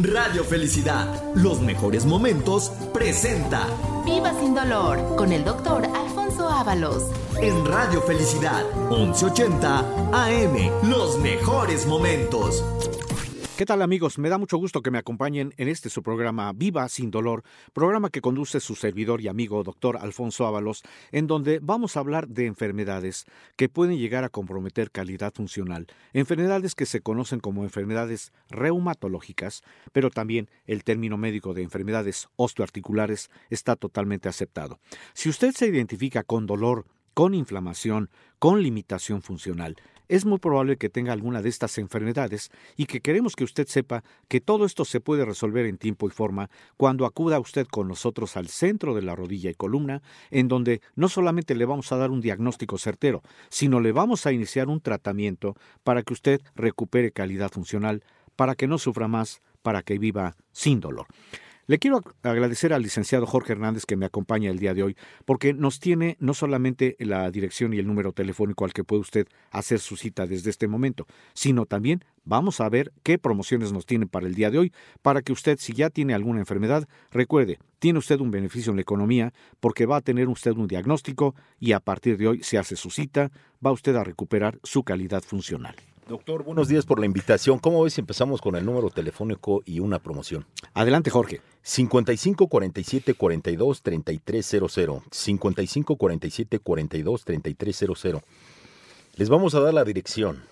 Radio Felicidad, los mejores momentos, presenta Viva sin dolor con el doctor Alfonso Ábalos. En Radio Felicidad, 1180 AM, los mejores momentos. ¿Qué tal amigos? Me da mucho gusto que me acompañen en este su programa Viva sin dolor, programa que conduce su servidor y amigo doctor Alfonso Ábalos, en donde vamos a hablar de enfermedades que pueden llegar a comprometer calidad funcional, enfermedades que se conocen como enfermedades reumatológicas, pero también el término médico de enfermedades osteoarticulares está totalmente aceptado. Si usted se identifica con dolor, con inflamación, con limitación funcional, es muy probable que tenga alguna de estas enfermedades y que queremos que usted sepa que todo esto se puede resolver en tiempo y forma cuando acuda usted con nosotros al centro de la rodilla y columna, en donde no solamente le vamos a dar un diagnóstico certero, sino le vamos a iniciar un tratamiento para que usted recupere calidad funcional, para que no sufra más, para que viva sin dolor. Le quiero agradecer al licenciado Jorge Hernández que me acompaña el día de hoy, porque nos tiene no solamente la dirección y el número telefónico al que puede usted hacer su cita desde este momento, sino también vamos a ver qué promociones nos tiene para el día de hoy, para que usted, si ya tiene alguna enfermedad, recuerde, tiene usted un beneficio en la economía, porque va a tener usted un diagnóstico y a partir de hoy se hace su cita, va usted a recuperar su calidad funcional. Doctor, buenos días por la invitación. ¿Cómo ves si empezamos con el número telefónico y una promoción? Adelante, Jorge. 55 47 42 3300. 55 47 42 3300. Les vamos a dar la dirección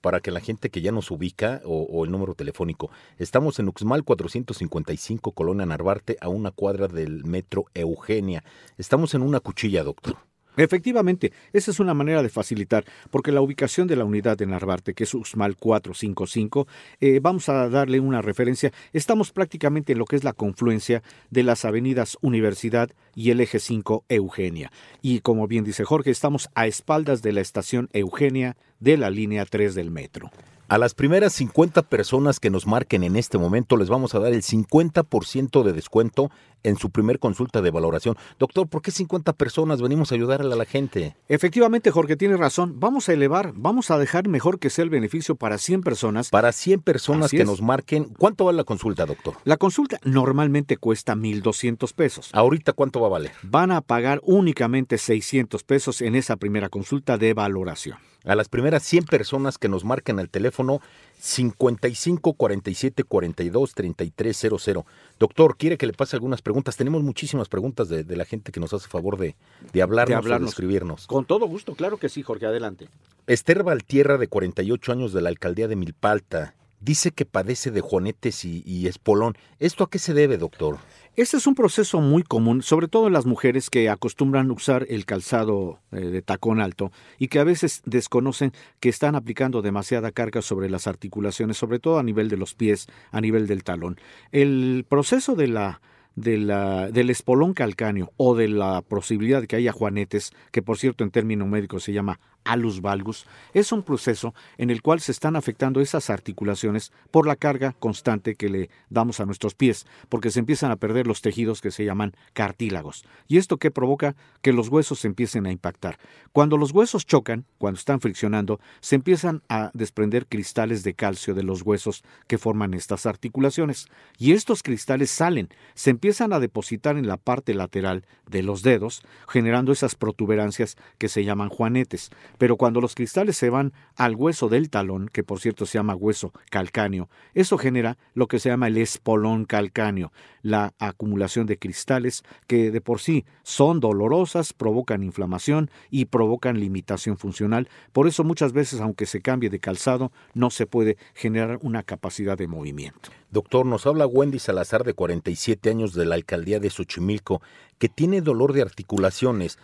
para que la gente que ya nos ubica o, o, el número telefónico. Estamos en Uxmal 455, Colonia Narvarte, a una cuadra del metro Eugenia. Estamos en una cuchilla, doctor. Efectivamente, esa es una manera de facilitar, porque la ubicación de la unidad de Narvarte, que es UXMAL 455, eh, vamos a darle una referencia. Estamos prácticamente en lo que es la confluencia de las avenidas Universidad y el eje 5 Eugenia. Y como bien dice Jorge, estamos a espaldas de la estación Eugenia de la línea 3 del metro. A las primeras 50 personas que nos marquen en este momento les vamos a dar el 50% de descuento en su primer consulta de valoración. Doctor, ¿por qué 50 personas venimos a ayudarle a la gente? Efectivamente, Jorge, tiene razón. Vamos a elevar, vamos a dejar mejor que sea el beneficio para 100 personas. Para 100 personas Así que es. nos marquen. ¿Cuánto vale la consulta, doctor? La consulta normalmente cuesta 1.200 pesos. ¿Ahorita cuánto va a valer? Van a pagar únicamente 600 pesos en esa primera consulta de valoración. A las primeras 100 personas que nos marquen al teléfono 55 47 42 33 00. Doctor, ¿quiere que le pase algunas preguntas? Tenemos muchísimas preguntas de, de la gente que nos hace favor de, de hablarnos, de hablarnos. o de escribirnos. Con todo gusto, claro que sí, Jorge, adelante. Esther Valtierra, de 48 años, de la alcaldía de Milpalta, dice que padece de juanetes y, y espolón. ¿Esto a qué se debe, doctor? Este es un proceso muy común, sobre todo en las mujeres que acostumbran usar el calzado eh, de tacón alto y que a veces desconocen que están aplicando demasiada carga sobre las articulaciones, sobre todo a nivel de los pies, a nivel del talón. El proceso de la de la, del espolón calcáneo o de la posibilidad de que haya juanetes, que por cierto en término médico se llama alus valgus, es un proceso en el cual se están afectando esas articulaciones por la carga constante que le damos a nuestros pies, porque se empiezan a perder los tejidos que se llaman cartílagos. ¿Y esto qué provoca? Que los huesos se empiecen a impactar. Cuando los huesos chocan, cuando están friccionando, se empiezan a desprender cristales de calcio de los huesos que forman estas articulaciones. Y estos cristales salen, se empiezan a depositar en la parte lateral de los dedos, generando esas protuberancias que se llaman juanetes. Pero cuando los cristales se van al hueso del talón, que por cierto se llama hueso calcáneo, eso genera lo que se llama el espolón calcáneo, la acumulación de cristales que de por sí son dolorosas, provocan inflamación y provocan limitación funcional. Por eso muchas veces, aunque se cambie de calzado, no se puede generar una capacidad de movimiento. Doctor, nos habla Wendy Salazar, de 47 años, de la alcaldía de Xochimilco, que tiene dolor de articulaciones,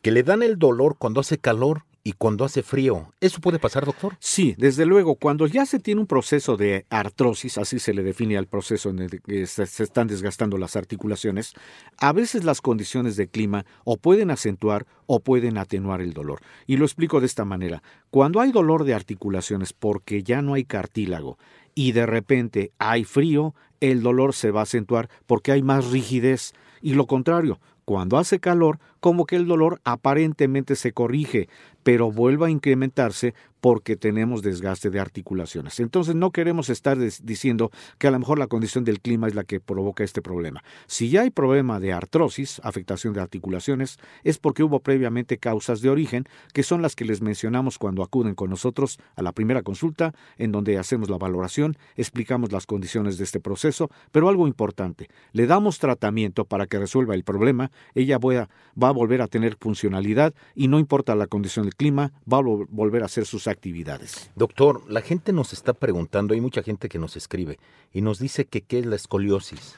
que le dan el dolor cuando hace calor y cuando hace frío. ¿Eso puede pasar, doctor? Sí, desde luego, cuando ya se tiene un proceso de artrosis, así se le define al proceso en el que se, están desgastando las articulaciones, a veces las condiciones de clima o pueden acentuar o pueden atenuar el dolor. Y lo explico de esta manera. Cuando hay dolor de articulaciones porque ya no hay cartílago y de repente hay frío, el dolor se va a acentuar porque hay más rigidez. Y lo contrario, cuando hace calor, como que el dolor aparentemente se corrige, pero vuelve a incrementarse porque tenemos desgaste de articulaciones. Entonces no queremos estar diciendo que a lo mejor la condición del clima es la que provoca este problema. Si ya hay problema de artrosis, afectación de articulaciones, es porque hubo previamente causas de origen, que son las que les mencionamos cuando acuden con nosotros a la primera consulta, en donde hacemos la valoración, explicamos las condiciones de este proceso, pero algo importante, le damos tratamiento para que resuelva el problema, ella va a, volver a tener funcionalidad y no importa la condición del clima, va a volver a hacer sus actividades. Doctor, la gente nos está preguntando, hay mucha gente que nos escribe y nos dice que qué es la escoliosis.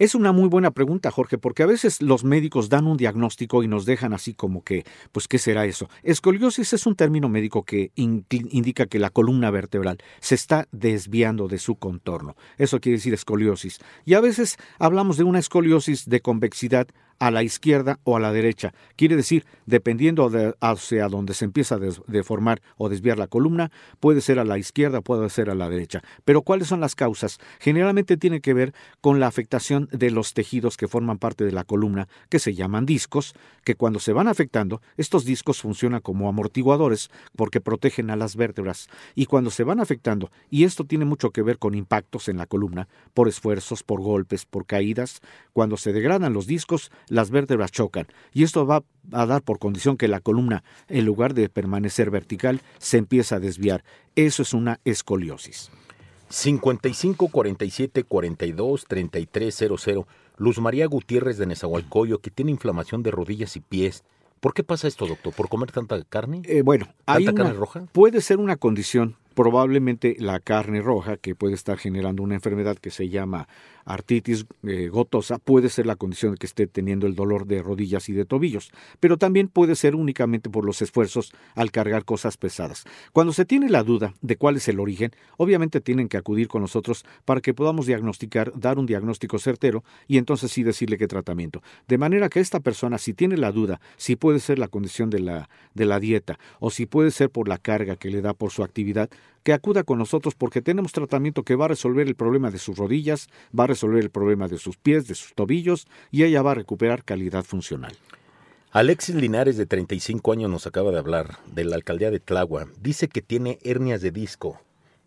Es una muy buena pregunta, Jorge, porque a veces los médicos dan un diagnóstico y nos dejan así como que, pues, ¿qué será eso? Escoliosis es un término médico que indica que la columna vertebral se está desviando de su contorno. Eso quiere decir escoliosis. Y a veces hablamos de una escoliosis de convexidad a la izquierda o a la derecha. Quiere decir, dependiendo de hacia donde se empieza a deformar o desviar la columna, puede ser a la izquierda, puede ser a la derecha. Pero ¿cuáles son las causas? Generalmente tiene que ver con la afectación de los tejidos que forman parte de la columna, que se llaman discos, que cuando se van afectando, estos discos funcionan como amortiguadores porque protegen a las vértebras. Y cuando se van afectando, y esto tiene mucho que ver con impactos en la columna, por esfuerzos, por golpes, por caídas, cuando se degradan los discos, las vértebras chocan y esto va a dar por condición que la columna, en lugar de permanecer vertical, se empieza a desviar. Eso es una escoliosis. 55 47 42 33 00. Luz María Gutiérrez de Nezahualcóyotl, que tiene inflamación de rodillas y pies. ¿Por qué pasa esto, doctor? ¿Por comer tanta carne? Eh, bueno, ¿Tanta carne roja? Puede ser una condición probablemente la carne roja, que puede estar generando una enfermedad que se llama artritis eh, gotosa, puede ser la condición que esté teniendo el dolor de rodillas y de tobillos, pero también puede ser únicamente por los esfuerzos al cargar cosas pesadas. Cuando se tiene la duda de cuál es el origen, obviamente tienen que acudir con nosotros para que podamos diagnosticar, dar un diagnóstico certero y entonces sí decirle qué tratamiento. De manera que esta persona, si tiene la duda, si puede ser la condición de la, de la dieta o si puede ser por la carga que le da por su actividad, que acuda con nosotros porque tenemos tratamiento que va a resolver el problema de sus rodillas, va a resolver el problema de sus pies, de sus tobillos y ella va a recuperar calidad funcional. Alexis Linares, de 35 años, nos acaba de hablar de la alcaldía de Tlagua. Dice que tiene hernias de disco.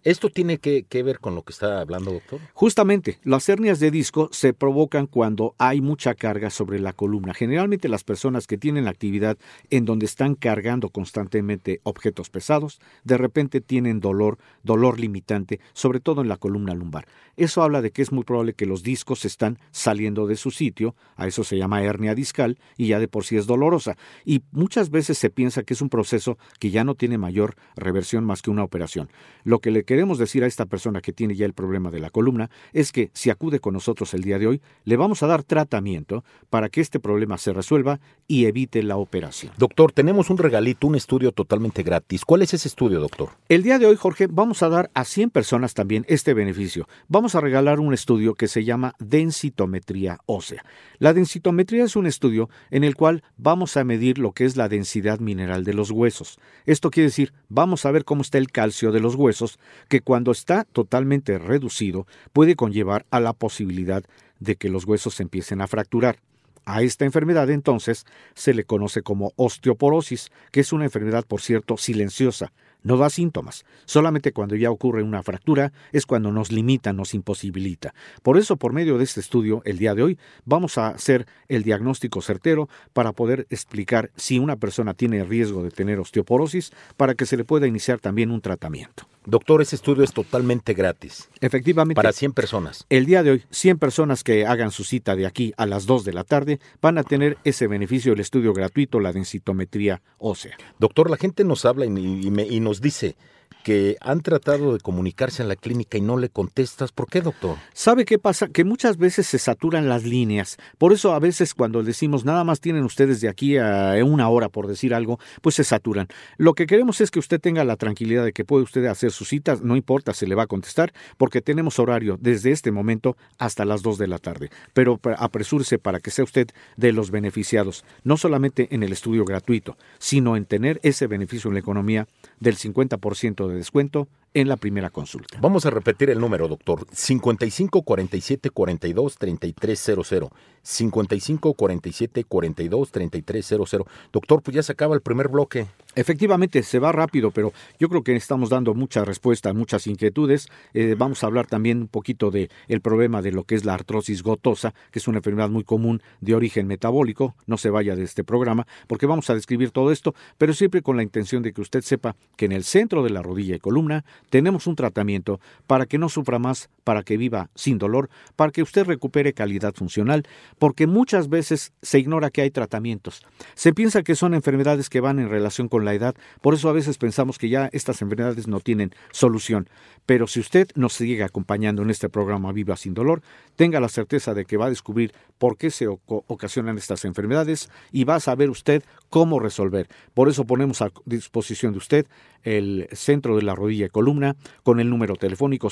¿Esto tiene que, ver con lo que está hablando, doctor? Justamente, las hernias de disco se provocan cuando hay mucha carga sobre la columna. Generalmente las personas que tienen actividad en donde están cargando constantemente objetos pesados, de repente tienen dolor, dolor limitante, sobre todo en la columna lumbar. Eso habla de que es muy probable que los discos están saliendo de su sitio, a eso se llama hernia discal, y ya de por sí es dolorosa. Y muchas veces se piensa que es un proceso que ya no tiene mayor reversión más que una operación. Lo que le queremos decir a esta persona que tiene ya el problema de la columna es que si acude con nosotros el día de hoy, le vamos a dar tratamiento para que este problema se resuelva y evite la operación. Doctor, tenemos un regalito, un estudio totalmente gratis. ¿Cuál es ese estudio, doctor? El día de hoy, Jorge, vamos a dar a 100 personas también este beneficio. Vamos a regalar un estudio que se llama densitometría ósea. La densitometría es un estudio en el cual vamos a medir lo que es la densidad mineral de los huesos. Esto quiere decir, vamos a ver cómo está el calcio de los huesos, que cuando está totalmente reducido puede conllevar a la posibilidad de que los huesos empiecen a fracturar. A esta enfermedad entonces se le conoce como osteoporosis, que es una enfermedad, por cierto, silenciosa, no da síntomas. Solamente cuando ya ocurre una fractura es cuando nos limita, nos imposibilita. Por eso, por medio de este estudio, el día de hoy, vamos a hacer el diagnóstico certero para poder explicar si una persona tiene riesgo de tener osteoporosis para que se le pueda iniciar también un tratamiento. Doctor, ese estudio es totalmente gratis. Efectivamente. Para 100 personas. El día de hoy, 100 personas que hagan su cita de aquí a las 2 de la tarde van a tener ese beneficio del estudio gratuito, la densitometría ósea. Doctor, la gente nos habla y, y nos dice que han tratado de comunicarse en la clínica y no le contestas. ¿Por qué, doctor? ¿Sabe qué pasa? Que muchas veces se saturan las líneas. Por eso a veces cuando decimos nada más tienen ustedes de aquí a una hora por decir algo, pues se saturan. Lo que queremos es que usted tenga la tranquilidad de que puede usted hacer sus citas, no importa, se le va a contestar, porque tenemos horario desde este momento hasta las 2 de la tarde. Pero apresúrese para que sea usted de los beneficiados, no solamente en el estudio gratuito, sino en tener ese beneficio en la economía del 50% de descuento en la primera consulta. Vamos a repetir el número, doctor. 55 47 42 3300. 55 47 42 3300. Doctor, pues ya se acaba el primer bloque. Efectivamente, se va rápido, pero yo creo que estamos dando mucha respuesta a muchas inquietudes. Eh, vamos a hablar también un poquito de el problema de lo que es la artrosis gotosa, que es una enfermedad muy común de origen metabólico. No se vaya de este programa, porque vamos a describir todo esto, pero siempre con la intención de que usted sepa que en el centro de la rodilla y columna tenemos un tratamiento para que no sufra más, para que viva sin dolor, para que usted recupere calidad funcional, porque muchas veces se ignora que hay tratamientos. Se piensa que son enfermedades que van en relación con la edad, por eso a veces pensamos que ya estas enfermedades no tienen solución. Pero si usted nos sigue acompañando en este programa Viva sin dolor, tenga la certeza de que va a descubrir por qué se ocasionan estas enfermedades y va a saber usted cómo resolver. Por eso ponemos a disposición de usted el centro de la rodilla y columna con el número telefónico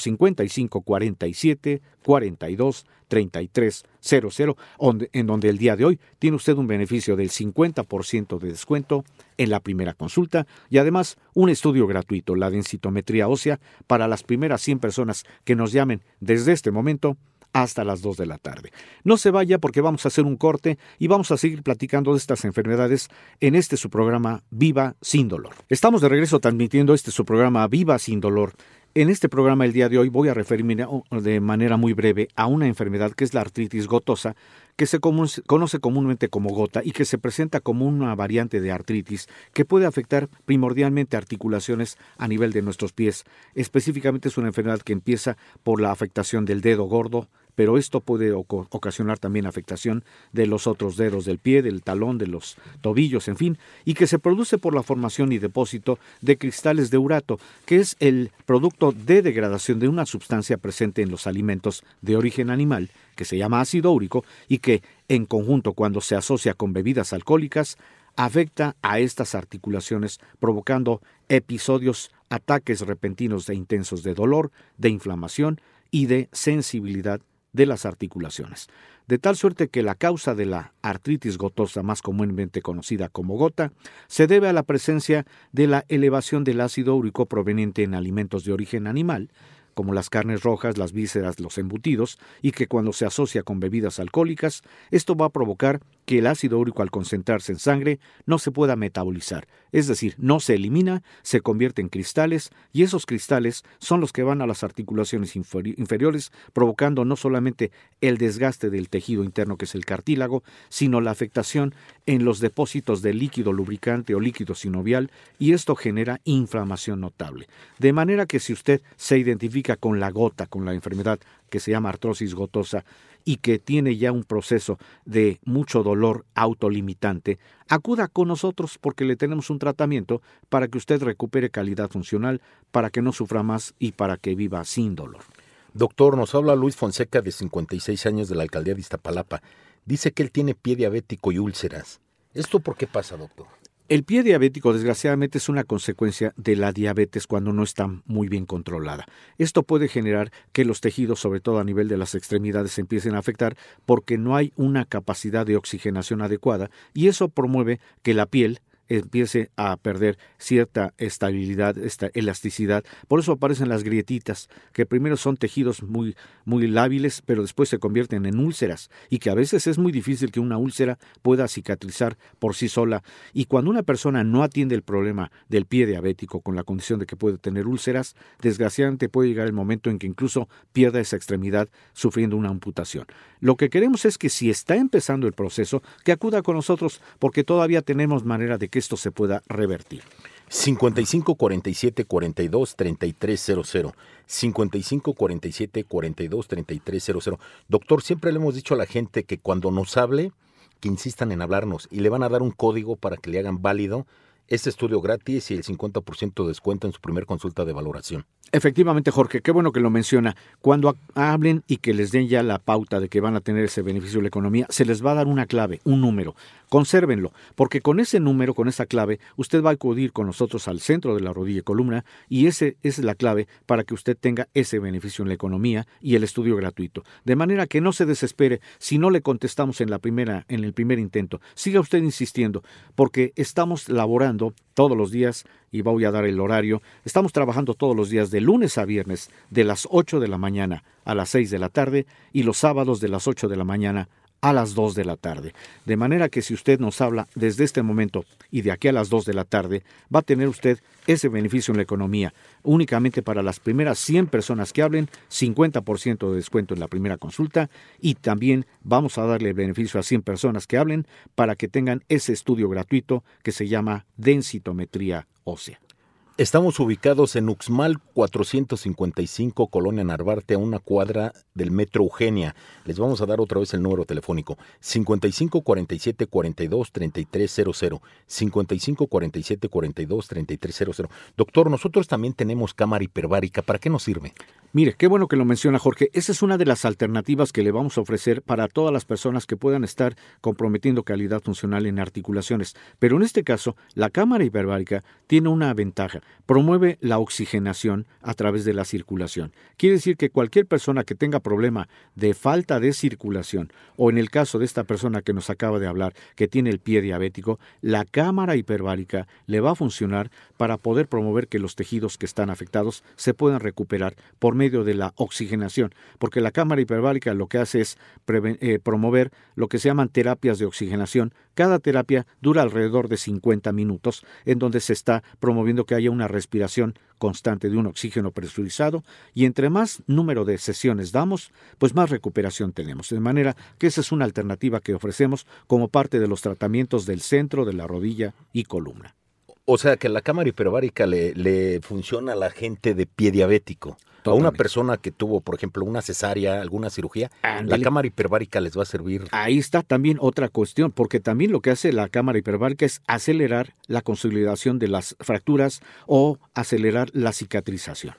5547 42 33 00, en donde el día de hoy tiene usted un beneficio del 50% de descuento en la primera consulta y además un estudio gratuito, la densitometría ósea, para las primeras 100 personas que nos llamen desde este momento hasta las 2 de la tarde. No se vaya porque vamos a hacer un corte y vamos a seguir platicando de estas enfermedades en este su programa Viva sin dolor. Estamos de regreso transmitiendo este su programa Viva sin dolor. En este programa el día de hoy voy a referirme de manera muy breve a una enfermedad que es la artritis gotosa, que se conoce comúnmente como gota y que se presenta como una variante de artritis que puede afectar primordialmente articulaciones a nivel de nuestros pies. Específicamente es una enfermedad que empieza por la afectación del dedo gordo, pero esto puede ocasionar también afectación de los otros dedos del pie, del talón, de los tobillos, en fin, y que se produce por la formación y depósito de cristales de urato, que es el producto de degradación de una sustancia presente en los alimentos de origen animal, que se llama ácido úrico, y que, en conjunto cuando se asocia con bebidas alcohólicas, afecta a estas articulaciones, provocando episodios, ataques repentinos e intensos de dolor, de inflamación y de sensibilidad de las articulaciones, de tal suerte que la causa de la artritis gotosa, más comúnmente conocida como gota, se debe a la presencia de la elevación del ácido úrico proveniente en alimentos de origen animal, como las carnes rojas, las vísceras, los embutidos, y que cuando se asocia con bebidas alcohólicas, esto va a provocar que el ácido úrico al concentrarse en sangre no se pueda metabolizar, es decir, no se elimina, se convierte en cristales y esos cristales son los que van a las articulaciones inferiores, provocando no solamente el desgaste del tejido interno que es el cartílago, sino la afectación en los depósitos de líquido lubricante o líquido sinovial y esto genera inflamación notable. De manera que si usted se identifica con la gota, con la enfermedad que se llama artrosis gotosa, y que tiene ya un proceso de mucho dolor autolimitante, acuda con nosotros porque le tenemos un tratamiento para que usted recupere calidad funcional, para que no sufra más y para que viva sin dolor. Doctor, nos habla Luis Fonseca de 56 años de la alcaldía de Iztapalapa. Dice que él tiene pie diabético y úlceras. ¿Esto por qué pasa, doctor? El pie diabético, desgraciadamente, es una consecuencia de la diabetes cuando no está muy bien controlada. Esto puede generar que los tejidos, sobre todo a nivel de las extremidades, se empiecen a afectar porque no hay una capacidad de oxigenación adecuada y eso promueve que la piel empiece a perder cierta estabilidad, esta elasticidad. Por eso aparecen las grietitas, que primero son tejidos muy, muy lábiles, pero después se convierten en úlceras, y que a veces es muy difícil que una úlcera pueda cicatrizar por sí sola. Y cuando una persona no atiende el problema del pie diabético con la condición de que puede tener úlceras, desgraciadamente puede llegar el momento en que incluso pierda esa extremidad sufriendo una amputación. Lo que queremos es que si está empezando el proceso, que acuda con nosotros, porque todavía tenemos manera de que esto se pueda revertir. 55 47 42 3300. 55 47 42 3300. Doctor, siempre le hemos dicho a la gente que cuando nos hable, que insistan en hablarnos y le van a dar un código para que le hagan válido este estudio gratis y el 50% de descuento en su primer consulta de valoración. Efectivamente, Jorge, qué bueno que lo menciona. Cuando hablen y que les den ya la pauta de que van a tener ese beneficio de la economía, se les va a dar una clave, un número. Consérvenlo, porque con ese número, con esa clave, usted va a acudir con nosotros al centro de la rodilla y columna y esa es la clave para que usted tenga ese beneficio en la economía y el estudio gratuito. De manera que no se desespere si no le contestamos en la primera, en el primer intento. Siga usted insistiendo, porque estamos laborando todos los días y voy a dar el horario. Estamos trabajando todos los días de lunes a viernes de las 8 de la mañana a las 6 de la tarde y los sábados de las 8 de la mañana a las 2 de la tarde. De manera que si usted nos habla desde este momento y de aquí a las 2 de la tarde, va a tener usted ese beneficio en la economía. Únicamente para las primeras 100 personas que hablen, 50% de descuento en la primera consulta y también vamos a darle beneficio a 100 personas que hablen para que tengan ese estudio gratuito que se llama densitometría ósea. Estamos ubicados en Uxmal 455, Colonia Narvarte, a una cuadra del Metro Eugenia. Les vamos a dar otra vez el número telefónico: 55 47 42 3300. 55 47 42 3300. Doctor, nosotros también tenemos cámara hiperbárica. ¿Para qué nos sirve? Mire, qué bueno que lo menciona Jorge. Esa es una de las alternativas que le vamos a ofrecer para todas las personas que puedan estar comprometiendo calidad funcional en articulaciones. Pero en este caso, la cámara hiperbárica tiene una ventaja. Promueve la oxigenación a través de la circulación. Quiere decir que cualquier persona que tenga problema de falta de circulación, o en el caso de esta persona que nos acaba de hablar, que tiene el pie diabético, la cámara hiperbárica le va a funcionar para poder promover que los tejidos que están afectados se puedan recuperar por medio de la oxigenación, porque la cámara hiperbárica lo que hace es eh, promover lo que se llaman terapias de oxigenación. Cada terapia dura alrededor de 50 minutos, en donde se está promoviendo que haya una respiración constante de un oxígeno presurizado y entre más número de sesiones damos, pues más recuperación tenemos. De manera que esa es una alternativa que ofrecemos como parte de los tratamientos del centro de la rodilla y columna. O sea que la cámara hiperbárica le, le funciona a la gente de pie diabético. A una persona que tuvo, por ejemplo, una cesárea, alguna cirugía, la cámara hiperbárica les va a servir. Ahí está también otra cuestión, porque también lo que hace la cámara hiperbárica es acelerar la consolidación de las fracturas o acelerar la cicatrización.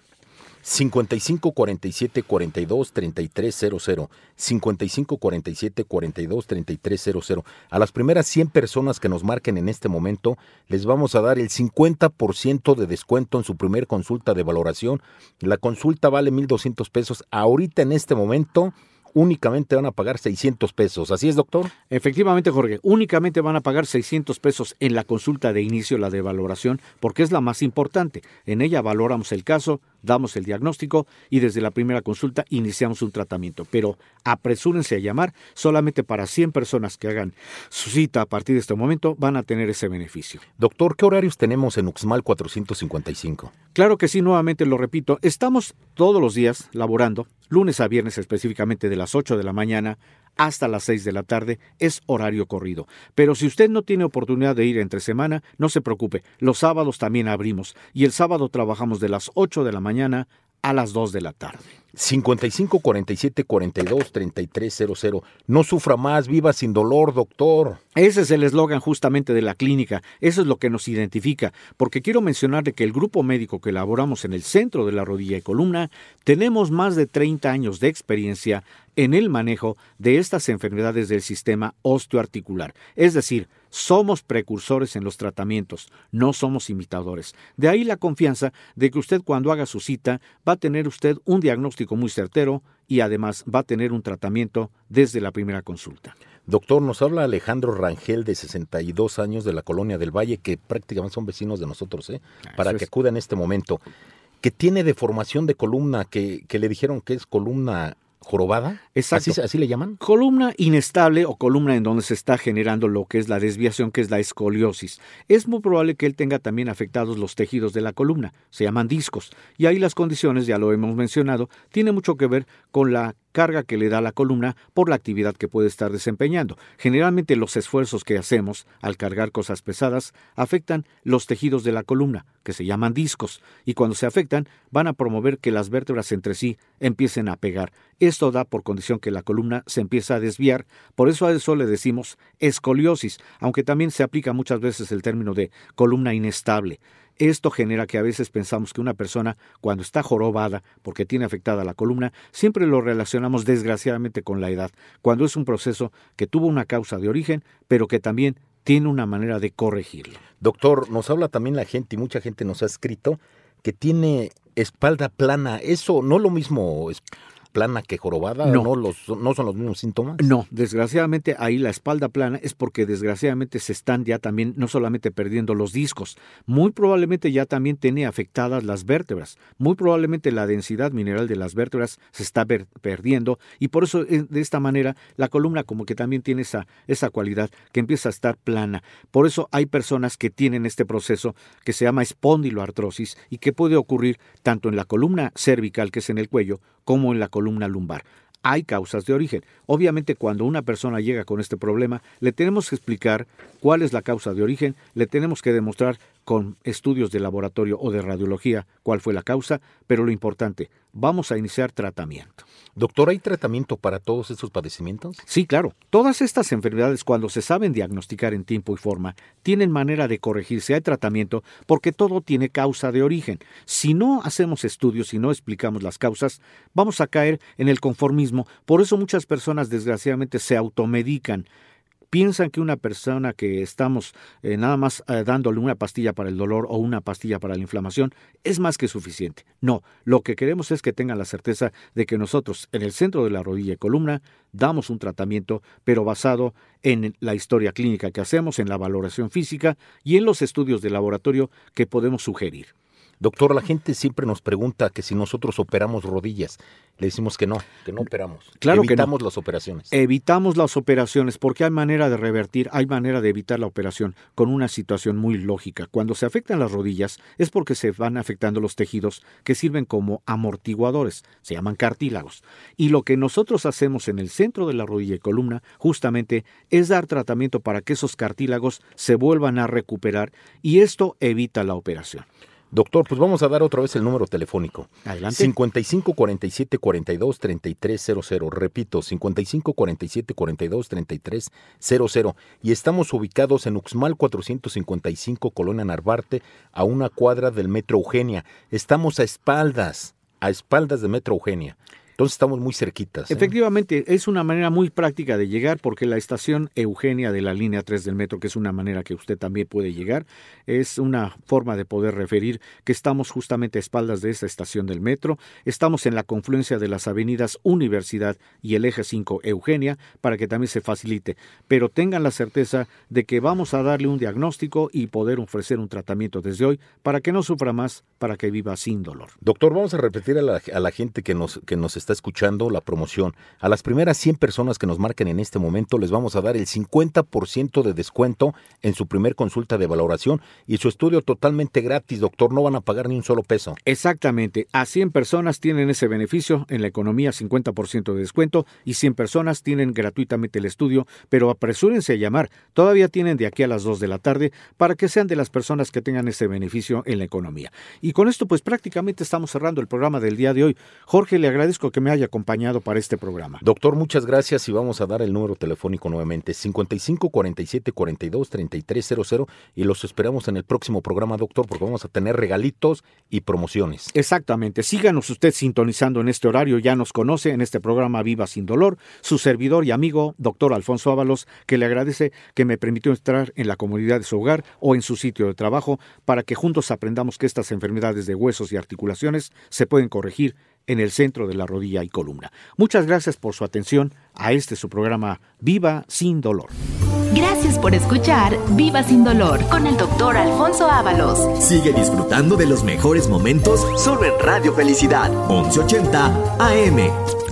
55 47 42 33 00. 55 47 42 33 00. A las primeras 100 personas que nos marquen en este momento, les vamos a dar el 50% de descuento en su primer consulta de valoración. La consulta vale 1,200 pesos. Ahorita en este momento únicamente van a pagar 600 pesos. ¿Así es, doctor? Efectivamente, Jorge. Únicamente van a pagar 600 pesos en la consulta de inicio, la de valoración, porque es la más importante. En ella valoramos el caso, damos el diagnóstico y desde la primera consulta iniciamos un tratamiento. Pero apresúrense a llamar, solamente para 100 personas que hagan su cita a partir de este momento van a tener ese beneficio. Doctor, ¿qué horarios tenemos en Uxmal 455? Claro que sí, nuevamente lo repito, estamos todos los días laborando, lunes a viernes específicamente de las 8 de la mañana hasta las 6 de la tarde es horario corrido. Pero si usted no tiene oportunidad de ir entre semana, no se preocupe, los sábados también abrimos y el sábado trabajamos de las 8 de la mañana a las 2 de la tarde. 55 47 42 3300. No sufra más, viva sin dolor, doctor. Ese es el eslogan justamente de la clínica. Eso es lo que nos identifica. Porque quiero mencionar que el grupo médico que elaboramos en el centro de la rodilla y columna tenemos más de 30 años de experiencia en el manejo de estas enfermedades del sistema osteoarticular. Es decir, somos precursores en los tratamientos, no somos imitadores. De ahí la confianza de que usted cuando haga su cita va a tener usted un diagnóstico muy certero y además va a tener un tratamiento desde la primera consulta. Doctor, nos habla Alejandro Rangel, de 62 años, de la Colonia del Valle, que prácticamente son vecinos de nosotros, ¿eh? para que acuda en este momento, que tiene deformación de columna, que, que le dijeron que es columna jorobada. Exacto. ¿Así, le llaman? Columna inestable o columna en donde se está generando lo que es la desviación, que es la escoliosis. Es muy probable que él tenga también afectados los tejidos de la columna. Se llaman discos. Y ahí las condiciones, ya lo hemos mencionado, tiene mucho que ver con la carga que le da la columna por la actividad que puede estar desempeñando. Generalmente los esfuerzos que hacemos al cargar cosas pesadas afectan los tejidos de la columna, que se llaman discos, y cuando se afectan van a promover que las vértebras entre sí empiecen a pegar. Esto da por condición que la columna se empieza a desviar, por eso a eso le decimos escoliosis, aunque también se aplica muchas veces el término de columna inestable. Esto genera que a veces pensamos que una persona, cuando está jorobada porque tiene afectada la columna, siempre lo relacionamos desgraciadamente con la edad, cuando es un proceso que tuvo una causa de origen, pero que también tiene una manera de corregirlo. Doctor, nos habla también la gente y mucha gente nos ha escrito que tiene espalda plana. Eso no lo mismo plana que jorobada? No. los, ¿No son los mismos síntomas? No, desgraciadamente ahí la espalda plana es porque desgraciadamente se están ya también no solamente perdiendo los discos, muy probablemente ya también tiene afectadas las vértebras, muy probablemente la densidad mineral de las vértebras se está perdiendo y por eso eh, de esta manera la columna como que también tiene esa, esa cualidad que empieza a estar plana. Por eso hay personas que tienen este proceso que se llama espondiloartrosis y que puede ocurrir tanto en la columna cervical que es en el cuello como en la columna lumbar. Hay causas de origen. Obviamente cuando una persona llega con este problema, le tenemos que explicar cuál es la causa de origen, le tenemos que demostrar con estudios de laboratorio o de radiología cuál fue la causa, pero lo importante, vamos a iniciar tratamiento. Doctor, ¿hay tratamiento para todos estos padecimientos? Sí, claro. Todas estas enfermedades, cuando se saben diagnosticar en tiempo y forma, tienen manera de corregirse. Hay tratamiento porque todo tiene causa de origen. Si no hacemos estudios y no explicamos las causas, vamos a caer en el conformismo. Por eso muchas personas, desgraciadamente, se automedican piensan que una persona que estamos eh, nada más eh, dándole una pastilla para el dolor o una pastilla para la inflamación es más que suficiente. No, lo que queremos es que tengan la certeza de que nosotros en el centro de la rodilla y columna damos un tratamiento, pero basado en la historia clínica que hacemos, en la valoración física y en los estudios de laboratorio que podemos sugerir. Doctor, la gente siempre nos pregunta que si nosotros operamos rodillas. Le decimos que no, que no operamos. Claro Evitamos que las operaciones. Evitamos las operaciones porque hay manera de revertir, hay manera de evitar la operación con una situación muy lógica. Cuando se afectan las rodillas es porque se van afectando los tejidos que sirven como amortiguadores, se llaman cartílagos. Y lo que nosotros hacemos en el centro de la rodilla y columna justamente es dar tratamiento para que esos cartílagos se vuelvan a recuperar y esto evita la operación. Doctor, pues vamos a dar otra vez el número telefónico. Adelante. 55 47 42 3300. Repito, 55 47 42 3300. Y estamos ubicados en Uxmal 455, Colonia Narvarte, a una cuadra del Metro Eugenia. Estamos a espaldas, a espaldas de Metro Eugenia. Entonces estamos muy cerquitas. ¿eh? Efectivamente, es una manera muy práctica de llegar porque la estación Eugenia de la línea 3 del metro, que es una manera que usted también puede llegar, es una forma de poder referir que estamos justamente a espaldas de esta estación del metro. Estamos en la confluencia de las avenidas Universidad y el eje 5 Eugenia para que también se facilite. Pero tengan la certeza de que vamos a darle un diagnóstico y poder ofrecer un tratamiento desde hoy para que no sufra más, para que viva sin dolor. Doctor, vamos a repetir a la, a la gente que nos, que nos está escuchando la promoción, a las primeras 100 personas que nos marquen en este momento les vamos a dar el 50% de descuento en su primer consulta de valoración y su estudio totalmente gratis, doctor, no van a pagar ni un solo peso. Exactamente, a 100 personas tienen ese beneficio en la economía 50% de descuento y 100 personas tienen gratuitamente el estudio, pero apresúrense a llamar, todavía tienen de aquí a las 2 de la tarde para que sean de las personas que tengan ese beneficio en la economía. Y con esto pues prácticamente estamos cerrando el programa del día de hoy. Jorge, le agradezco que me haya acompañado para este programa. Doctor, muchas gracias y vamos a dar el número telefónico nuevamente, 55 47 42 3300 y los esperamos en el próximo programa, doctor, porque vamos a tener regalitos y promociones. Exactamente, síganos usted sintonizando en este horario, ya nos conoce en este programa Viva Sin Dolor, su servidor y amigo, doctor Alfonso Ábalos, que le agradece que me permitió entrar en la comunidad de su hogar o en su sitio de trabajo para que juntos aprendamos que estas enfermedades de huesos y articulaciones se pueden corregir en el centro de la rodilla y columna. Muchas gracias por su atención a este su programa Viva sin dolor. Gracias por escuchar Viva sin dolor con el doctor Alfonso Ábalos. Sigue disfrutando de los mejores momentos solo en Radio Felicidad 1180 AM.